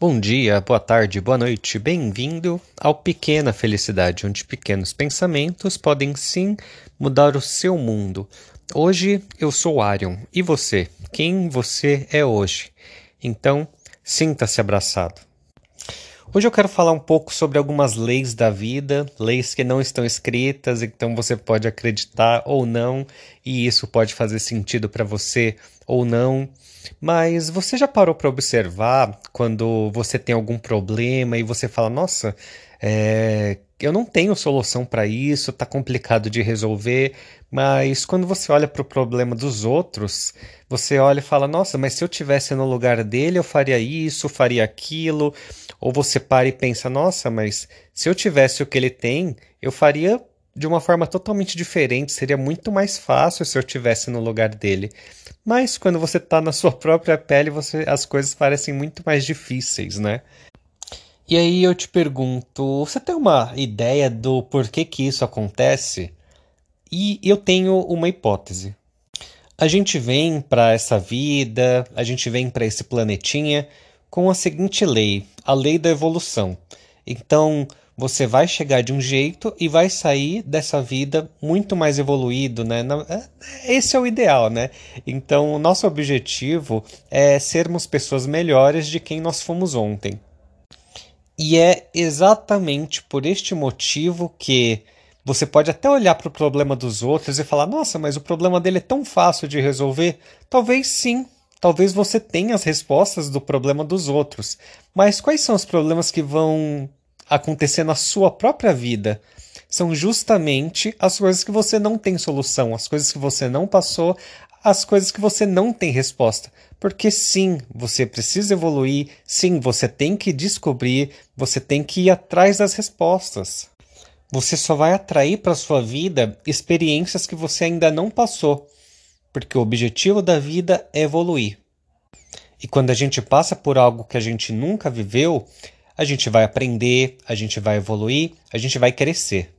Bom dia, boa tarde, boa noite, bem-vindo ao Pequena Felicidade, onde pequenos pensamentos podem sim mudar o seu mundo. Hoje eu sou Arion, e você? Quem você é hoje? Então, sinta-se abraçado. Hoje eu quero falar um pouco sobre algumas leis da vida, leis que não estão escritas, então você pode acreditar ou não, e isso pode fazer sentido para você ou não. Mas você já parou para observar quando você tem algum problema e você fala: Nossa, é, eu não tenho solução para isso, tá complicado de resolver. Mas quando você olha para o problema dos outros, você olha e fala: Nossa, mas se eu tivesse no lugar dele, eu faria isso, faria aquilo. Ou você para e pensa: Nossa, mas se eu tivesse o que ele tem, eu faria de uma forma totalmente diferente, seria muito mais fácil se eu tivesse no lugar dele. Mas quando você está na sua própria pele, você, as coisas parecem muito mais difíceis, né? E aí eu te pergunto, você tem uma ideia do porquê que isso acontece? E eu tenho uma hipótese. A gente vem para essa vida, a gente vem para esse planetinha com a seguinte lei, a lei da evolução. Então, você vai chegar de um jeito e vai sair dessa vida muito mais evoluído, né? É, esse é o ideal, né? Então, o nosso objetivo é sermos pessoas melhores de quem nós fomos ontem. E é exatamente por este motivo que você pode até olhar para o problema dos outros e falar: nossa, mas o problema dele é tão fácil de resolver. Talvez sim, talvez você tenha as respostas do problema dos outros. Mas quais são os problemas que vão acontecer na sua própria vida são justamente as coisas que você não tem solução, as coisas que você não passou, as coisas que você não tem resposta. Porque sim, você precisa evoluir, sim, você tem que descobrir, você tem que ir atrás das respostas. Você só vai atrair para sua vida experiências que você ainda não passou, porque o objetivo da vida é evoluir. E quando a gente passa por algo que a gente nunca viveu, a gente vai aprender, a gente vai evoluir, a gente vai crescer.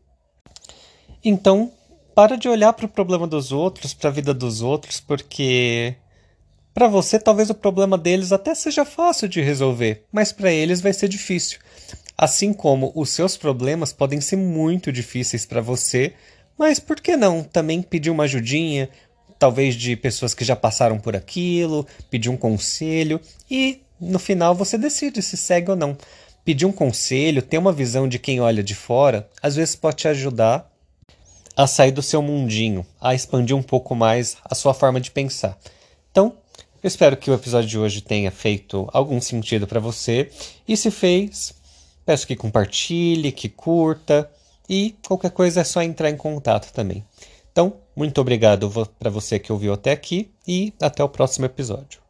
Então, para de olhar para o problema dos outros, para a vida dos outros, porque para você talvez o problema deles até seja fácil de resolver, mas para eles vai ser difícil. Assim como os seus problemas podem ser muito difíceis para você, mas por que não também pedir uma ajudinha, talvez de pessoas que já passaram por aquilo, pedir um conselho e no final você decide se segue ou não. Pedir um conselho, ter uma visão de quem olha de fora, às vezes pode te ajudar a sair do seu mundinho, a expandir um pouco mais a sua forma de pensar. Então, eu espero que o episódio de hoje tenha feito algum sentido para você. E se fez, peço que compartilhe, que curta e qualquer coisa é só entrar em contato também. Então, muito obrigado para você que ouviu até aqui e até o próximo episódio.